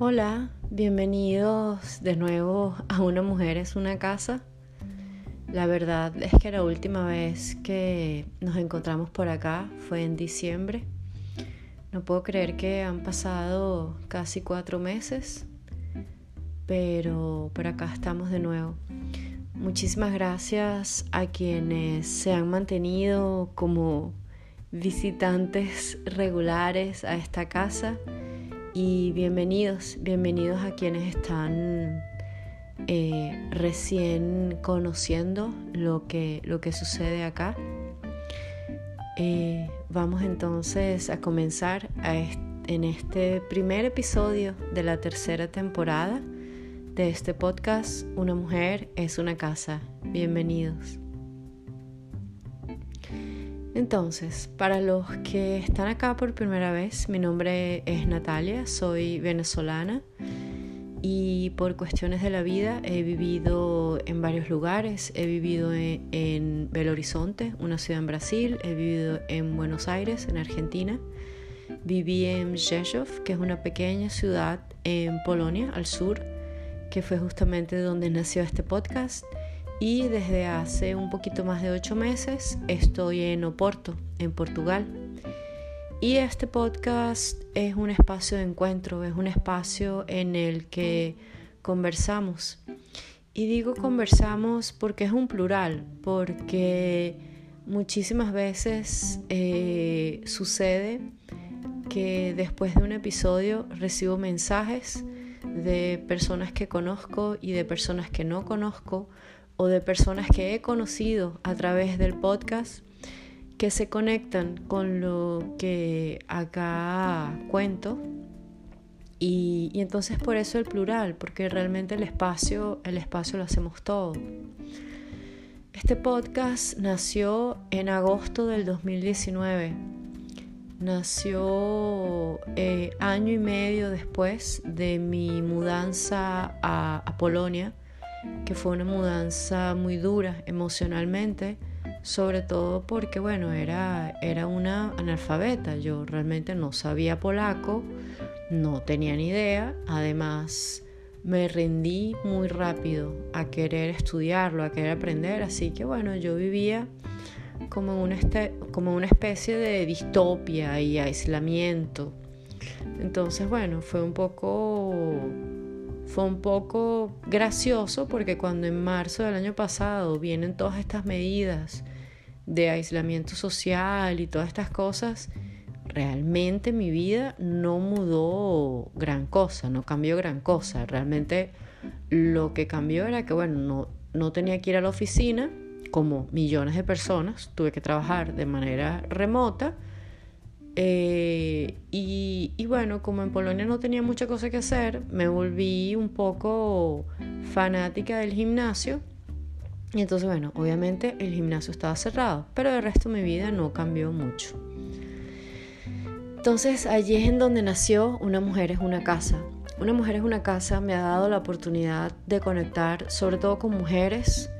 Hola, bienvenidos de nuevo a Una Mujer es una casa. La verdad es que la última vez que nos encontramos por acá fue en diciembre. No puedo creer que han pasado casi cuatro meses, pero por acá estamos de nuevo. Muchísimas gracias a quienes se han mantenido como visitantes regulares a esta casa y bienvenidos, bienvenidos a quienes están eh, recién conociendo lo que, lo que sucede acá. Eh, vamos entonces a comenzar en este primer episodio de la tercera temporada de este podcast Una mujer es una casa. Bienvenidos. Entonces, para los que están acá por primera vez, mi nombre es Natalia, soy venezolana y por cuestiones de la vida he vivido en varios lugares. He vivido en, Belo Horizonte, una ciudad en Brasil, he vivido en Buenos Aires, en Argentina. Viví en Rzeszów, que es una pequeña ciudad en Polonia, al sur, que fue justamente donde nació este podcast y desde hace un poquito más de ocho meses estoy en Oporto, en Portugal. Y este podcast es un espacio de encuentro, es un espacio en el que conversamos. Y digo conversamos porque es un plural, porque muchísimas veces eh, sucede que después de un episodio recibo mensajes de personas que conozco y de personas que no conozco o de personas que he conocido a través del podcast que se conectan con lo que acá cuento y, entonces por eso el plural, porque realmente el espacio, el espacio lo hacemos todo. Este podcast nació en agosto del 2019. Nació eh, año y medio después de mi mudanza a Polonia que fue una mudanza muy dura emocionalmente, sobre todo porque, bueno, era, era una analfabeta, yo realmente no sabía polaco, no tenía ni idea, además me rendí muy rápido a querer estudiarlo, a querer aprender, así que bueno, yo vivía como una, como una especie de distopia y aislamiento. Entonces, bueno, fue un poco fue un poco gracioso porque cuando en marzo del año pasado vienen todas estas medidas de aislamiento social y todas estas cosas, realmente mi vida no mudó gran cosa, no cambió gran cosa. Realmente lo que cambió era que, bueno, no, no tenía que ir a la oficina como millones de personas, tuve que trabajar de manera remota eh, y, bueno, como en Polonia no tenía mucha cosa que hacer, me volví un poco fanática del gimnasio. Y entonces, bueno, obviamente el gimnasio estaba cerrado, pero el resto de mi vida no cambió mucho. Entonces, allí es en donde nació Una mujer es una casa. Una mujer es una casa me ha dado la oportunidad de conectar sobre todo con mujeres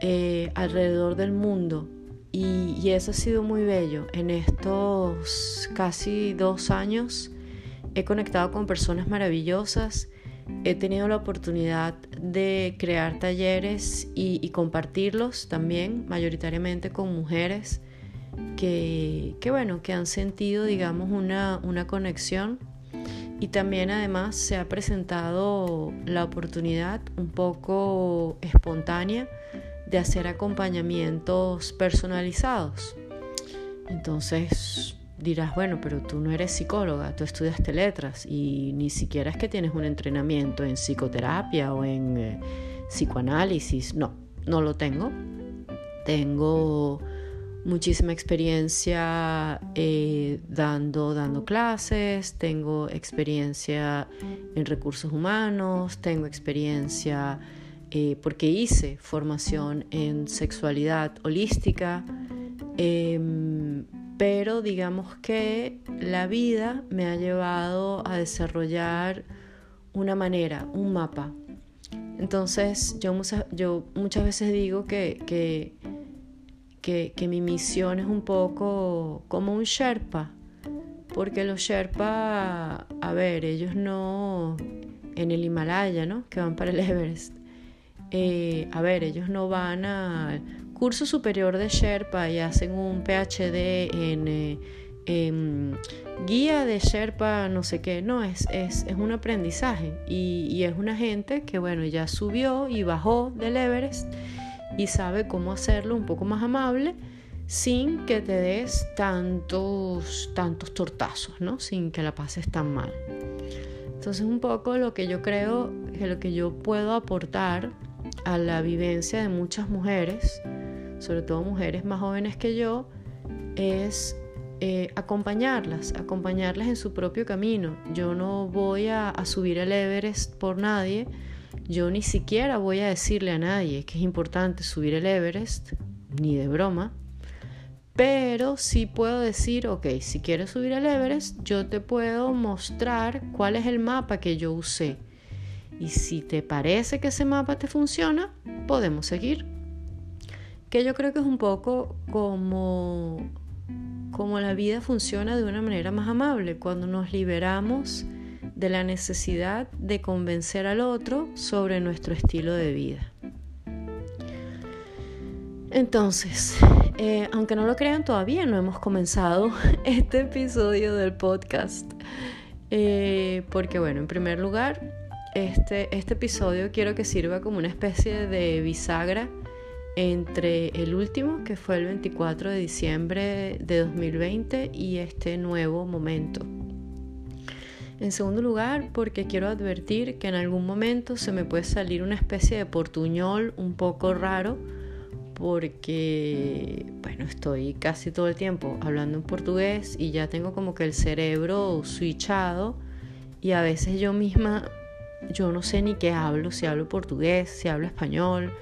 eh, alrededor del mundo y, eso ha sido muy bello. En estos casi dos años he conectado con personas maravillosas. He tenido la oportunidad de crear talleres y, compartirlos también, mayoritariamente con mujeres que, bueno, que han sentido, digamos, una, una conexión. Y también además se ha presentado la oportunidad un poco espontánea de hacer acompañamientos personalizados. Entonces dirás, bueno, pero tú no eres psicóloga, tú estudiaste letras y ni siquiera es que tienes un entrenamiento en psicoterapia o en eh, psicoanálisis. No, no lo tengo. Tengo muchísima experiencia eh, dando, dando clases, tengo experiencia en recursos humanos, tengo experiencia eh, porque hice formación en sexualidad holística, em, pero digamos que la vida me ha llevado a desarrollar una manera, un mapa. Entonces yo, muchas veces digo que, que, que mi misión es un poco como un Sherpa, porque los Sherpa, a ver, ellos no, en el Himalaya, ¿no? Que van para el Everest. Eh, a ver, ellos no van al curso superior de Sherpa y hacen un PhD en eh, em, guía de Sherpa, no sé qué, no, es, es, es un aprendizaje y, y, es una gente que, bueno, ya subió y bajó del Everest y sabe cómo hacerlo un poco más amable sin que te des tantos, tantos tortazos, ¿no? Sin que la pases tan mal. Entonces un poco lo que yo creo que lo que yo puedo aportar a la vivencia de muchas mujeres, sobre todo mujeres más jóvenes que yo, es eh, acompañarlas, acompañarlas en su propio camino. Yo no voy a, subir el Everest por nadie, yo ni siquiera voy a decirle a nadie que es importante subir el Everest, ni de broma. Pero sí puedo decir, ok, si quieres subir el Everest, yo te puedo mostrar cuál es el mapa que yo usé. Y si te parece que ese mapa te funciona, podemos seguir. Que yo creo que es un poco como, como la vida funciona de una manera más amable, cuando nos liberamos de la necesidad de convencer al otro sobre nuestro estilo de vida. Entonces, eh, aunque no lo crean, todavía no hemos comenzado este episodio del podcast. Eh, porque bueno, en primer lugar, este, este episodio quiero que sirva como una especie de bisagra entre el último, que fue el 24 de diciembre de 2020, y este nuevo momento. En segundo lugar, porque quiero advertir que en algún momento se me puede salir una especie de portuñol un poco raro porque, bueno, estoy casi todo el tiempo hablando en portugués y ya tengo como que el cerebro switchado y a veces yo misma, yo no sé ni qué hablo, si hablo portugués, si hablo español.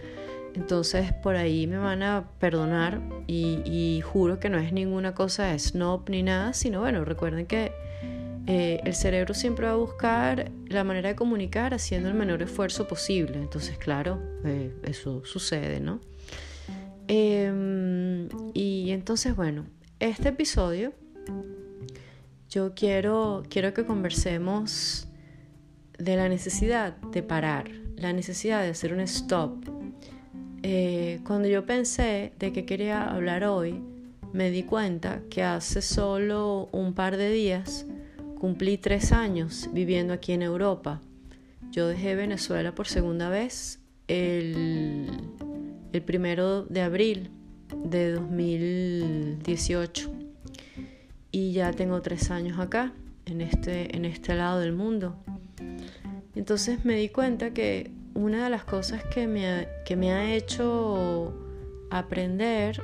Entonces por ahí me van a perdonar y, juro que no es ninguna cosa de snob ni nada, sino bueno, recuerden que eh, el cerebro siempre va a buscar la manera de comunicar haciendo el menor esfuerzo posible. Entonces, claro, eh, eso sucede, ¿no? Em, y entonces, bueno, este episodio yo quiero, quiero que conversemos de la necesidad de parar, la necesidad de hacer un stop. Eh, cuando yo pensé de que quería hablar hoy, me di cuenta que hace solo un par de días cumplí tres años viviendo aquí en Europa. Yo dejé Venezuela por segunda vez el el primero de abril de 2018 y ya tengo tres años acá en este, en este lado del mundo. Entonces me di cuenta que una de las cosas que me ha, que me ha hecho aprender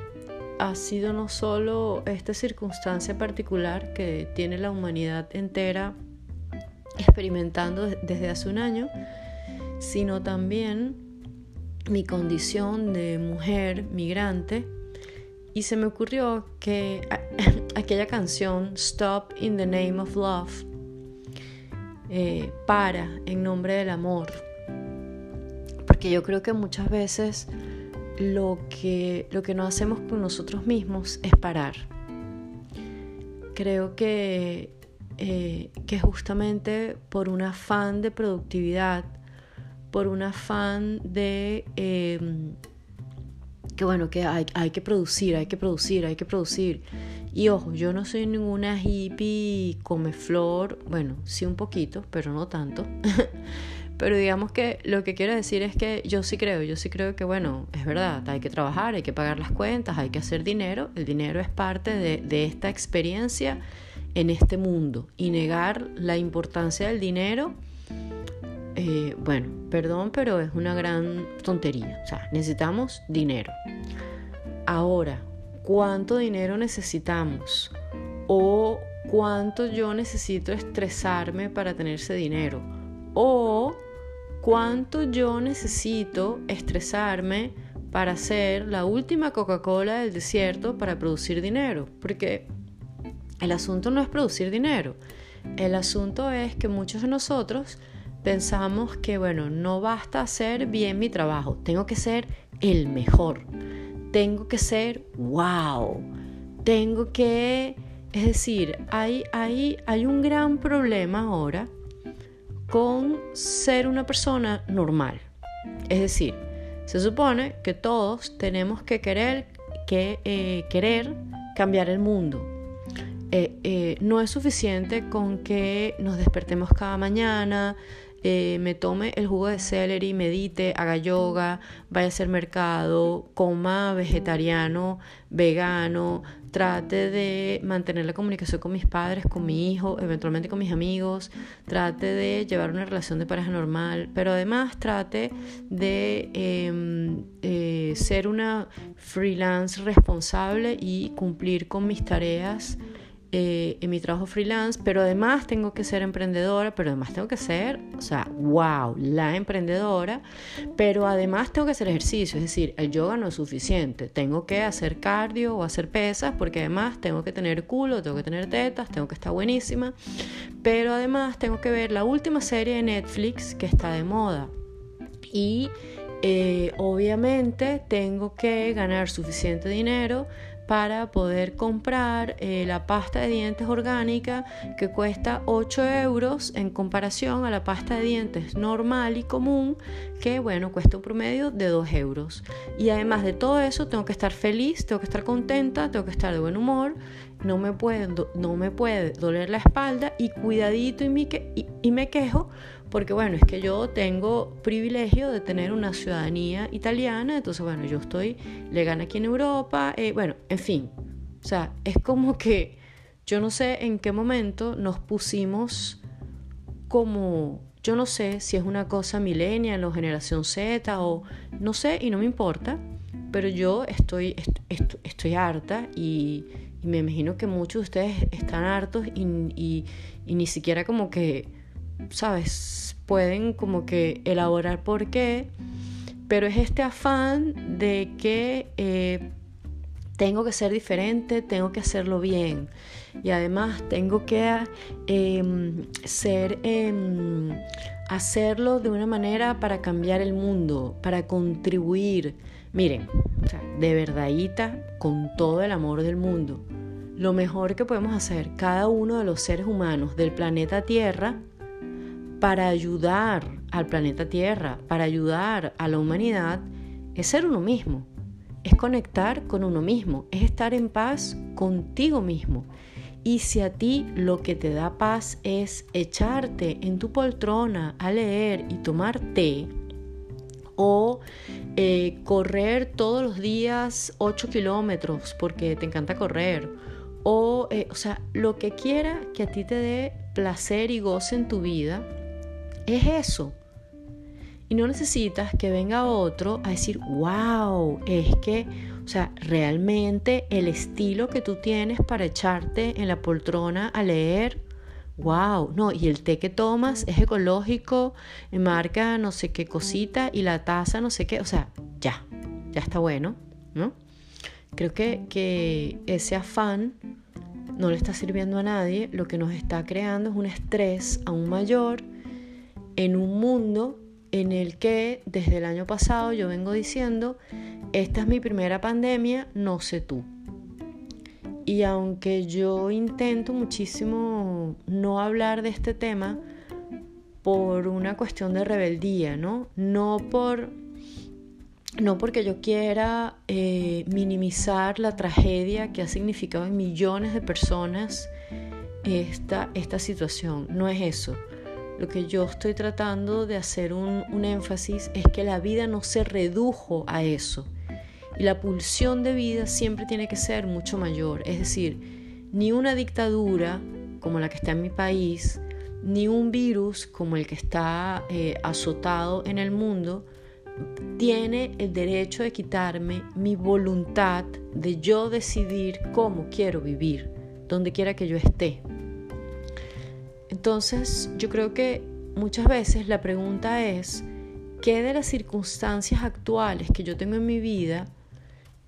ha sido no solo esta circunstancia particular que tiene la humanidad entera experimentando desde hace un año, sino también mi condición de mujer migrante. Y se me ocurrió que aquella canción Stop in the Name of Love, eh, para en nombre del amor, porque yo creo que muchas veces lo que, lo que no hacemos con nosotros mismos es parar. Creo que, eh, que justamente por un afán de productividad, por un afán de em, que bueno, que hay, que producir, hay que producir, hay que producir. Y ojo, yo no soy ninguna hippie come flor, bueno, sí un poquito, pero no tanto. pero digamos que lo que quiero decir es que yo sí creo, yo sí creo que bueno, es verdad, hay que trabajar, hay que pagar las cuentas, hay que hacer dinero, el dinero es parte de, de esta experiencia en este mundo y negar la importancia del dinero eh, bueno, perdón, pero es una gran tontería. O sea, necesitamos dinero. Ahora, ¿cuánto dinero necesitamos? O cuánto yo necesito estresarme para tener ese dinero. O cuánto yo necesito estresarme para hacer la última Coca-Cola del desierto para producir dinero. Porque el asunto no es producir dinero. El asunto es que muchos de nosotros pensamos que, bueno, no basta hacer bien mi trabajo, tengo que ser el mejor, tengo que ser wow, tengo que Es decir, hay, hay, hay un gran problema ahora con ser una persona normal. Es decir, se supone que todos tenemos que querer, que, eh, querer cambiar el mundo. Eh, eh, no es suficiente con que nos despertemos cada mañana, eh, me tome el jugo de celery, medite, haga yoga, vaya a mercado, coma vegetariano, vegano, trate de mantener la comunicación con mis padres, con mi hijo, eventualmente con mis amigos, trate de llevar una relación de pareja normal, pero además trate de em, eh, ser una freelance responsable y cumplir con mis tareas eh, en mi trabajo freelance, pero además tengo que ser emprendedora, pero además tengo que ser, o sea, wow, la emprendedora, pero además tengo que hacer ejercicio, es decir, el yoga no es suficiente, tengo que hacer cardio o hacer pesas, porque además tengo que tener culo, tengo que tener tetas, tengo que estar buenísima, pero además tengo que ver la última serie de Netflix que está de moda. Y eh, obviamente tengo que ganar suficiente dinero para poder comprar eh, la pasta de dientes orgánica que cuesta 8 euros en comparación a la pasta de dientes normal y común que bueno cuesta un promedio de 2 euros. Y además de todo eso tengo que estar feliz tengo que estar contenta tengo que estar de buen humor no me puede, no me puede doler la espalda y cuidadito y me, y me quejo porque bueno, es que yo tengo privilegio de tener una ciudadanía italiana, entonces bueno, yo estoy legal aquí en Europa, eh, bueno, en fin, o sea, es como que yo no sé en qué momento nos pusimos como, yo no sé si es una cosa millennial o generación Z o no sé y no me importa, pero yo estoy, estoy, harta y, me imagino que muchos de ustedes están hartos y ni siquiera como que ¿sabes? Pueden como que elaborar por qué, pero es este afán de que eh, tengo que ser diferente, tengo que hacerlo bien y además tengo que em, ser, em, hacerlo de una manera para cambiar el mundo, para contribuir. Miren, de verdadita, con todo el amor del mundo, lo mejor que podemos hacer cada uno de los seres humanos del planeta Tierra para ayudar al planeta Tierra, para ayudar a la humanidad, es ser uno mismo, es conectar con uno mismo, es estar en paz contigo mismo. Y si a ti lo que te da paz es echarte en tu poltrona a leer y tomar té, o eh, correr todos los días 8 kilómetros porque te encanta correr, o, eh, o sea, lo que quiera que a ti te dé placer y goce en tu vida, es eso. Y no necesitas que venga otro a decir, wow, es que, o sea, realmente el estilo que tú tienes para echarte en la poltrona a leer, wow, no, y el té que tomas es ecológico, marca no sé qué cosita y la taza no sé qué, o sea, ya, ya está bueno, ¿no? Creo que, que ese afán no le está sirviendo a nadie, lo que nos está creando es un estrés aún mayor en un mundo en el que desde el año pasado yo vengo diciendo, esta es mi primera pandemia, no sé tú. Y aunque yo intento muchísimo no hablar de este tema por una cuestión de rebeldía, ¿no? No por no porque yo quiera eh, minimizar la tragedia que ha significado en millones de personas esta, esta situación, no es eso. Lo que yo estoy tratando de hacer un, énfasis es que la vida no se redujo a eso. Y la pulsión de vida siempre tiene que ser mucho mayor. Es decir, ni una dictadura como la que está en mi país, ni un virus como el que está eh, azotado en el mundo, tiene el derecho de quitarme mi voluntad de yo decidir cómo quiero vivir, donde quiera que yo esté. Entonces, yo creo que muchas veces la pregunta es, ¿qué de las circunstancias actuales que yo tengo en mi vida,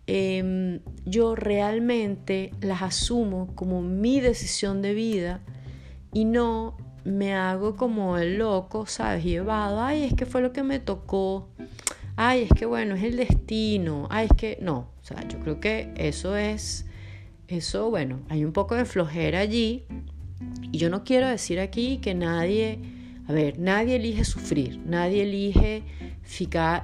em, yo realmente las asumo como mi decisión de vida y no me hago como el loco, ¿sabes? Llevado, ay, es que fue lo que me tocó, ay, es que bueno, es el destino, ay, es que no, o sea, yo creo que eso es Eso, bueno, hay un poco de flojera allí. Y yo no quiero decir aquí que nadie, a ver, nadie elige sufrir, nadie elige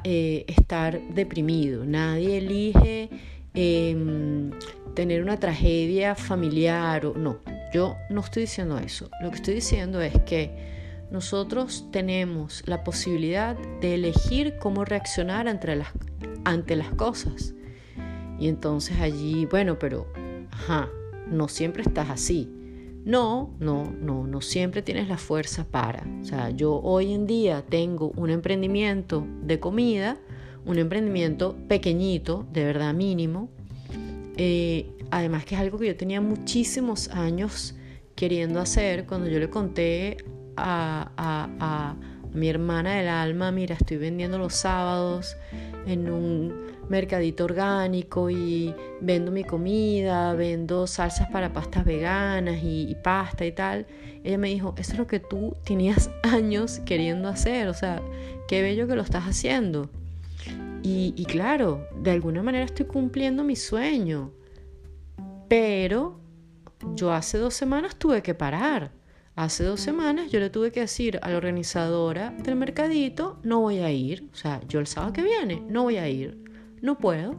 eh, estar deprimido, nadie elige em, tener una tragedia familiar o no. Yo no estoy diciendo eso. Lo que estoy diciendo es que nosotros tenemos la posibilidad de elegir cómo reaccionar las, ante las cosas. Y entonces allí, bueno, pero, ajá, no siempre estás así. No, no, no, no siempre tienes la fuerza para. O sea, yo hoy en día tengo un emprendimiento de comida, un emprendimiento pequeñito, de verdad mínimo. Eh, además que es algo que yo tenía muchísimos años queriendo hacer. Cuando yo le conté a, a, mi hermana del alma, mira, estoy vendiendo los sábados en un mercadito orgánico y vendo mi comida, vendo salsas para pastas veganas y, pasta y tal. Ella me dijo, eso es lo que tú tenías años queriendo hacer, o sea, qué bello que lo estás haciendo. Y, y claro, de alguna manera estoy cumpliendo mi sueño, pero yo hace dos semanas tuve que parar Hace dos semanas yo le tuve que decir a la organizadora del mercadito, no voy a ir. O sea, yo el sábado que viene no voy a ir. No puedo,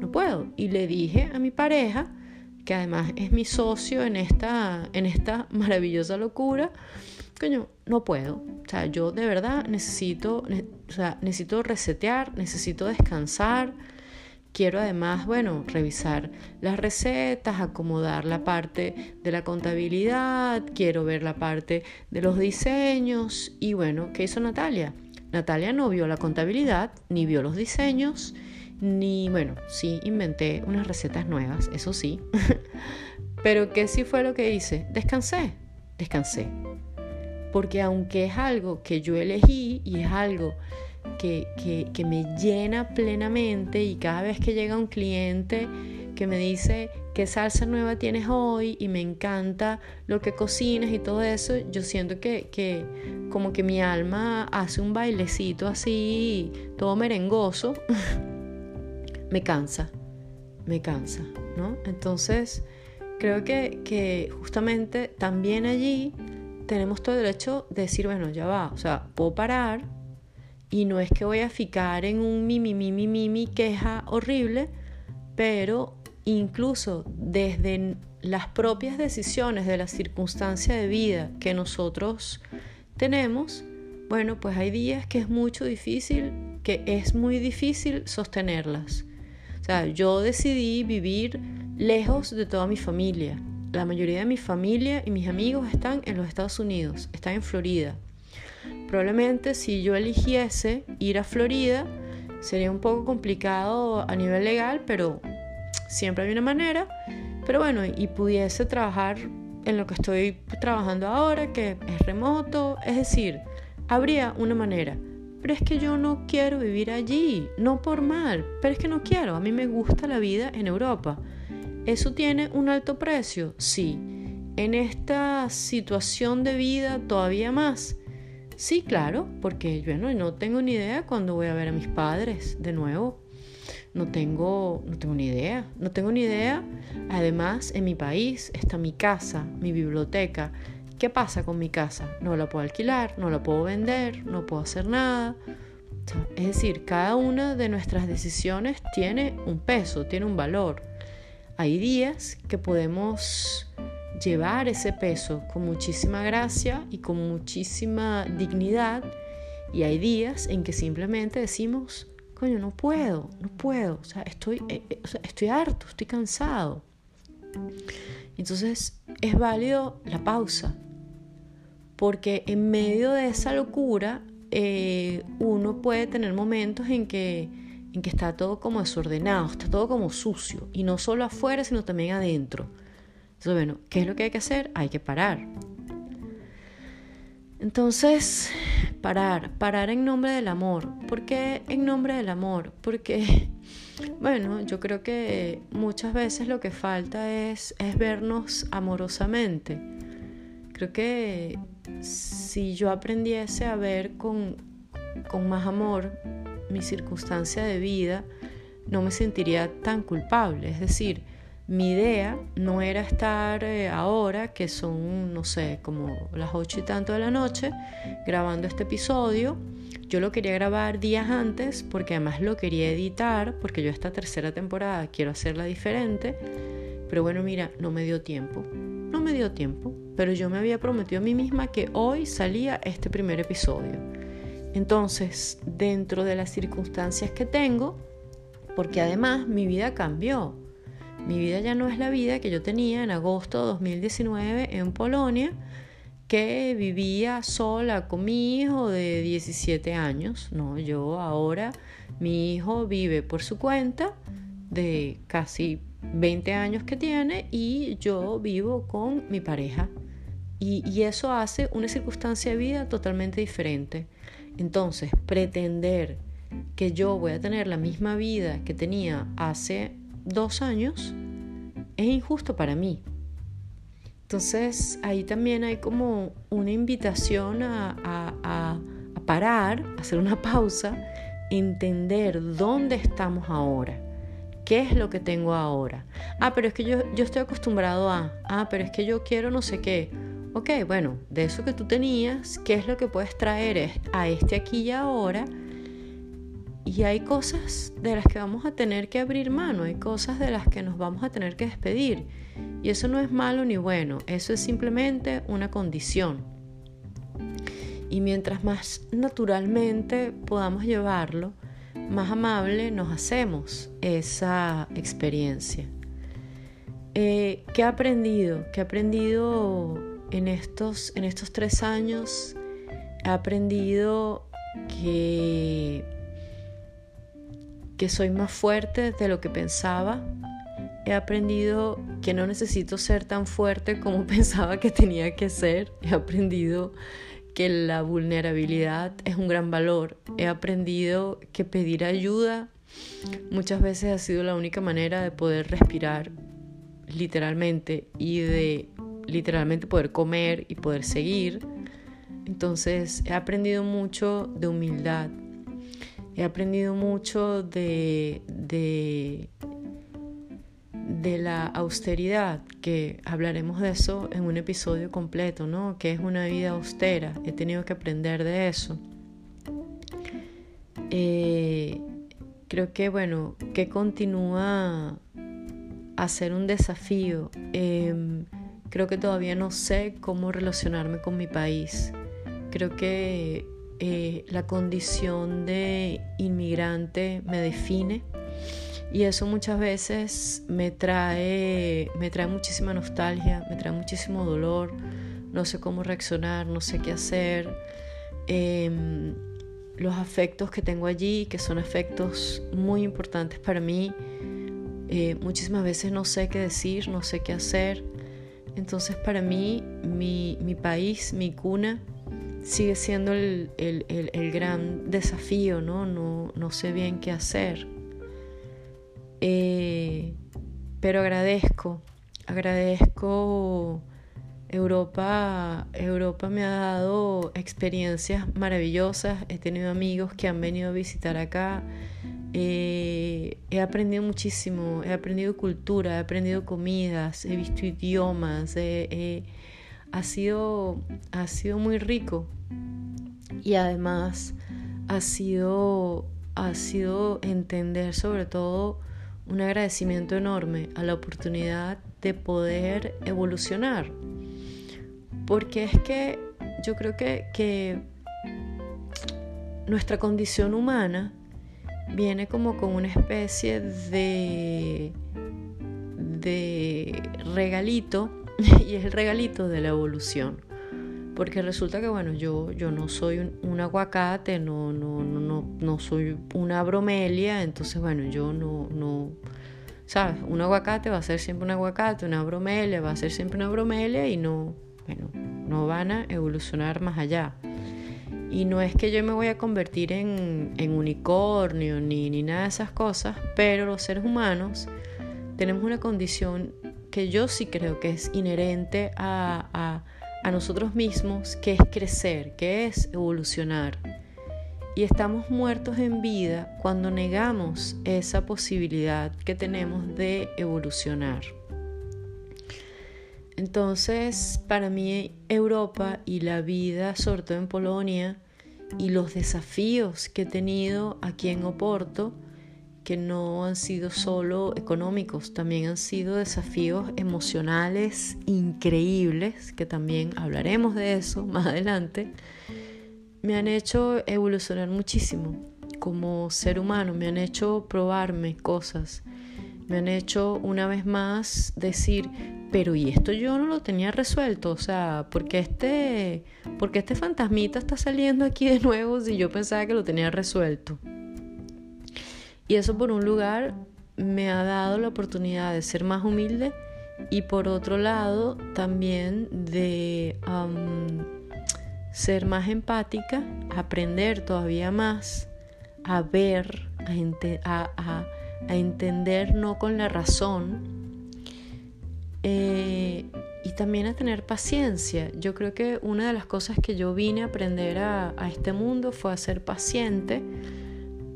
no puedo. Y le dije a mi pareja, que además es mi socio en esta, en esta maravillosa locura, coño, no puedo. O sea, yo de verdad necesito, o sea, necesito resetear, necesito descansar Quiero además, bueno, revisar las recetas, acomodar la parte de la contabilidad, quiero ver la parte de los diseños y bueno, ¿qué hizo Natalia? Natalia no vio la contabilidad, ni vio los diseños, ni, bueno, sí, inventé unas recetas nuevas, eso sí. Pero ¿qué sí fue lo que hice? Descansé, descansé. Porque aunque es algo que yo elegí y es algo que, me llena plenamente y cada vez que llega un cliente que me dice qué salsa nueva tienes hoy y me encanta lo que cocinas y todo eso, yo siento que, que como que mi alma hace un bailecito así, todo merengoso, me cansa, me cansa, ¿no? Entonces, creo que, que justamente también allí tenemos todo el derecho de decir, bueno, ya va, o sea, puedo parar, y no es que voy a ficar en un mimi, mimi, mimi, queja horrible, pero incluso desde las propias decisiones de la circunstancia de vida que nosotros tenemos, bueno, pues hay días que es mucho difícil, que es muy difícil sostenerlas. O sea, yo decidí vivir lejos de toda mi familia. La mayoría de mi familia y mis amigos están en los Estados Unidos, están en Florida. Probablemente si yo eligiese ir a Florida sería un poco complicado a nivel legal, pero siempre hay una manera. Pero bueno, y pudiese trabajar en lo que estoy trabajando ahora, que es remoto, es decir, habría una manera. Pero es que yo no quiero vivir allí, no por mal, pero es que no quiero, a mí me gusta la vida en Europa. ¿Eso tiene un alto precio? Sí. En esta situación de vida todavía más. Sí, claro, porque yo no tengo ni idea cuándo voy a ver a mis padres de nuevo. No tengo, no tengo ni idea, no tengo ni idea. Además, en mi país está mi casa, mi biblioteca. ¿Qué pasa con mi casa? No la puedo alquilar, no la puedo vender, no puedo hacer nada. Es decir, cada una de nuestras decisiones tiene un peso, tiene un valor. Hay días que podemos llevar ese peso con muchísima gracia y con muchísima dignidad. Y hay días en que simplemente decimos, coño, no puedo, no puedo, estoy, eh, eh, estoy harto, estoy cansado. Entonces es válido la pausa, porque en medio de esa locura eh, uno puede tener momentos en que, en que está todo como desordenado, está todo como sucio, y no solo afuera, sino también adentro. Entonces, bueno, ¿qué es lo que hay que hacer? Hay que parar. Entonces, parar, parar en nombre del amor. ¿Por qué en nombre del amor? Porque, bueno, yo creo que muchas veces lo que falta es, es vernos amorosamente. Creo que si yo aprendiese a ver con, con más amor mi circunstancia de vida, no me sentiría tan culpable. Es decir, Mi idea no era estar eh, ahora, que son, no sé, como las ocho y tanto de la noche, grabando este episodio. Yo lo quería grabar días antes porque además lo quería editar, porque yo esta tercera temporada quiero hacerla diferente. Pero bueno, mira, no me dio tiempo. No me dio tiempo. Pero yo me había prometido a mí misma que hoy salía este primer episodio. Entonces, dentro de las circunstancias que tengo, porque además mi vida cambió. Mi vida ya no es la vida que yo tenía en agosto de 2019 en Polonia, que vivía sola con mi hijo de 17 años. No, yo ahora, mi hijo vive por su cuenta de casi 20 años que tiene y yo vivo con mi pareja. Y, y eso hace una circunstancia de vida totalmente diferente. Entonces, pretender que yo voy a tener la misma vida que tenía hace dos años es injusto para mí. Entonces ahí también hay como una invitación a, a, parar, a hacer una pausa, entender dónde estamos ahora. ¿Qué es lo que tengo ahora? Ah, pero es que yo, yo estoy acostumbrado a, ah, pero es que yo quiero no sé qué. Ok, bueno, de eso que tú tenías, ¿qué es lo que puedes traer a este aquí y ahora? Y hay cosas de las que vamos a tener que abrir mano, hay cosas de las que nos vamos a tener que despedir. Y eso no es malo ni bueno, eso es simplemente una condición. Y mientras más naturalmente podamos llevarlo, más amable nos hacemos esa experiencia. Eh, ¿Qué he aprendido? ¿Qué he aprendido en estos, en estos tres años? He aprendido que que soy más fuerte de lo que pensaba. He aprendido que no necesito ser tan fuerte como pensaba que tenía que ser. He aprendido que la vulnerabilidad es un gran valor. He aprendido que pedir ayuda muchas veces ha sido la única manera de poder respirar literalmente y de literalmente poder comer y poder seguir. Entonces he aprendido mucho de humildad, He aprendido mucho de, de, la austeridad, que hablaremos de eso en un episodio completo, ¿no? Que es una vida austera. He tenido que aprender de eso. Eh, creo que, bueno, que continúa a ser un desafío. Em, creo que todavía no sé cómo relacionarme con mi país. Creo que eh, la condición de inmigrante me define y eso muchas veces me trae, me trae muchísima nostalgia, me trae muchísimo dolor, no sé cómo reaccionar, no sé qué hacer. Em, los afectos que tengo allí, que son afectos muy importantes para mí, eh, muchísimas veces no sé qué decir, no sé qué hacer. Entonces para mí, mi, mi país, mi cuna, sigue siendo el, gran desafío, ¿no? ¿no? sé bien qué hacer. Eh, pero agradezco, agradezco Europa, Europa me ha dado experiencias maravillosas, he tenido amigos que han venido a visitar acá, eh, he aprendido muchísimo, he aprendido cultura, he aprendido comidas, he visto idiomas, ha sido, ha sido muy rico. Y además ha sido, ha sido entender sobre todo un agradecimiento enorme a la oportunidad de poder evolucionar. Porque es que yo creo que, que nuestra condición humana viene como con una especie de, de regalito y es el regalito de la evolución. Porque resulta que, bueno, yo, yo no soy un, aguacate, no, no, no, no, soy una bromelia, entonces, bueno, yo no, no, ¿sabes? Un aguacate va a ser siempre un aguacate, una bromelia va a ser siempre una bromelia y no, bueno, no van a evolucionar más allá. Y no es que yo me voy a convertir en, en unicornio ni, ni nada de esas cosas, pero los seres humanos tenemos una condición que yo sí creo que es inherente a, nosotros mismos, que es crecer, que es evolucionar. Y estamos muertos en vida cuando negamos esa posibilidad que tenemos de evolucionar. Entonces, para mí Europa y la vida, sobre todo en Polonia, y los desafíos que he tenido aquí en Oporto, que no han sido solo económicos, también han sido desafíos emocionales increíbles, que también hablaremos de eso más adelante, me han hecho evolucionar muchísimo. Como ser humano, me han hecho probarme cosas, me han hecho una vez más decir, pero y esto yo no lo tenía resuelto, o sea, porque este, porque este fantasmita está saliendo aquí de nuevo si yo pensaba que lo tenía resuelto. Y eso por un lugar me ha dado la oportunidad de ser más humilde y por otro lado también de ser más empática, aprender todavía más, a ver, a, entender no con la razón eh, y también a tener paciencia. Yo creo que una de las cosas que yo vine a aprender a, a este mundo fue a ser paciente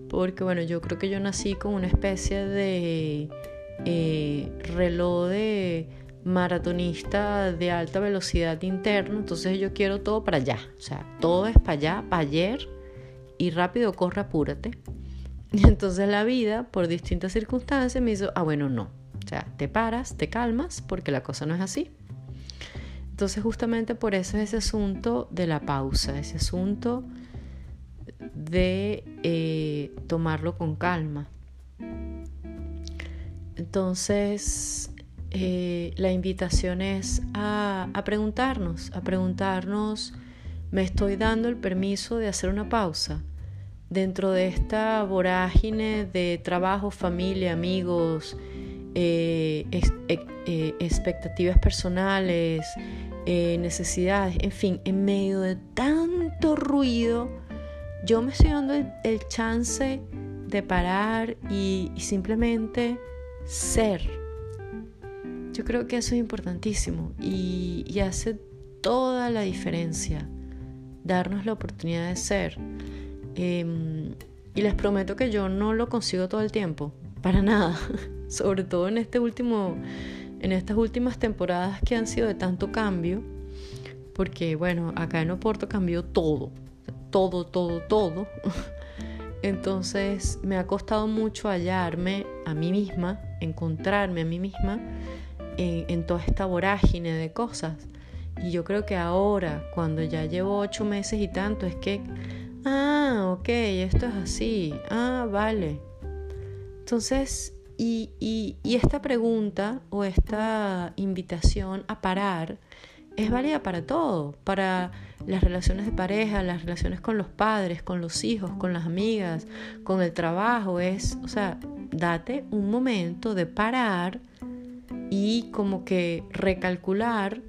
porque bueno, yo creo que yo nací con una especie de eh, reloj de maratonista de alta velocidad interno, entonces yo quiero todo para allá, o sea, todo es para allá, para ayer y rápido corre, apúrate. Y entonces la vida, por distintas circunstancias, me hizo, ah, bueno, no, o sea, te paras, te calmas, porque la cosa no es así. Entonces justamente por eso es ese asunto de la pausa, ese asunto de eh, tomarlo con calma. Entonces, eh, la invitación es a, a, preguntarnos, a preguntarnos, ¿me estoy dando el permiso de hacer una pausa? Dentro de esta vorágine de trabajo, familia, amigos, eh, expectativas personales, necesidades, en fin, en medio de tanto ruido, yo me estoy dando el, chance de parar y, simplemente ser. Yo creo que eso es importantísimo y, hace toda la diferencia darnos la oportunidad de ser. Em, y les prometo que yo no lo consigo todo el tiempo, para nada. Sobre todo en este último, en estas últimas temporadas que han sido de tanto cambio, porque bueno, acá en Oporto cambió todo todo, todo, todo. Entonces me ha costado mucho hallarme a mí misma, encontrarme a mí misma en, toda esta vorágine de cosas. Y yo creo que ahora, cuando ya llevo ocho meses y tanto, es que, ah, ok, esto es así, ah, vale. Entonces, y, y esta pregunta o esta invitación a parar es válida para todo, para las relaciones de pareja, las relaciones con los padres, con los hijos, con las amigas, con el trabajo. Es, o sea, date un momento de parar y como que recalcular,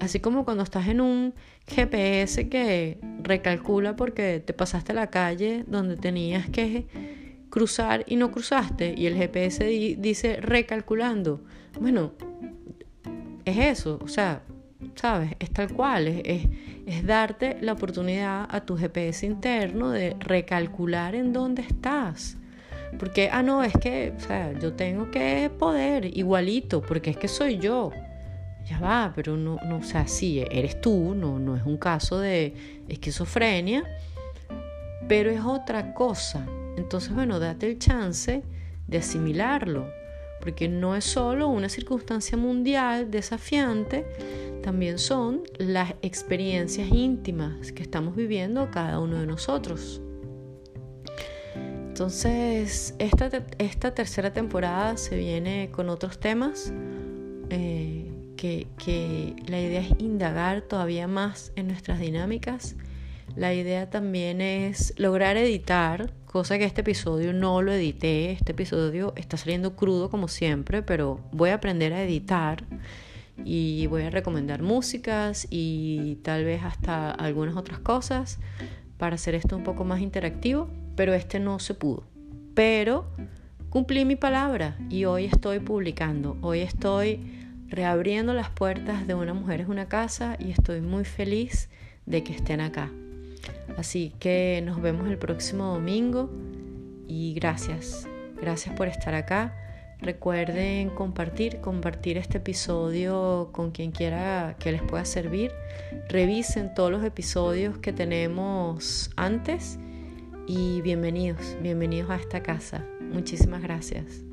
así como cuando estás en un GPS que recalcula porque te pasaste la calle donde tenías que cruzar y no cruzaste y el GPS dice recalculando. Bueno, es eso, o sea, ¿sabes? Es tal cual, es, es, darte la oportunidad a tu GPS interno de recalcular en dónde estás. Porque, ah, no, es que, o sea, yo tengo que poder igualito, porque es que soy yo. Ya va, pero no, no, o sea, sí, eres tú, no, no es un caso de esquizofrenia, pero es otra cosa. Entonces, bueno, date el chance de asimilarlo, porque no es solo una circunstancia mundial desafiante, también son las experiencias íntimas que estamos viviendo cada uno de nosotros. Entonces, esta, esta tercera temporada se viene con otros temas eh, que, que la idea es indagar todavía más en nuestras dinámicas. La idea también es lograr editar, cosa que este episodio no lo edité. Este episodio está saliendo crudo como siempre, pero voy a aprender a editar y voy a recomendar músicas y tal vez hasta algunas otras cosas para hacer esto un poco más interactivo, pero este no se pudo. Pero cumplí mi palabra y hoy estoy publicando, hoy estoy reabriendo las puertas de una mujer es una casa y estoy muy feliz de que estén acá. Así que nos vemos el próximo domingo y gracias, gracias por estar acá. Recuerden compartir, compartir este episodio con quien quiera que les pueda servir. Revisen todos los episodios que tenemos antes y bienvenidos, bienvenidos a esta casa. Muchísimas gracias.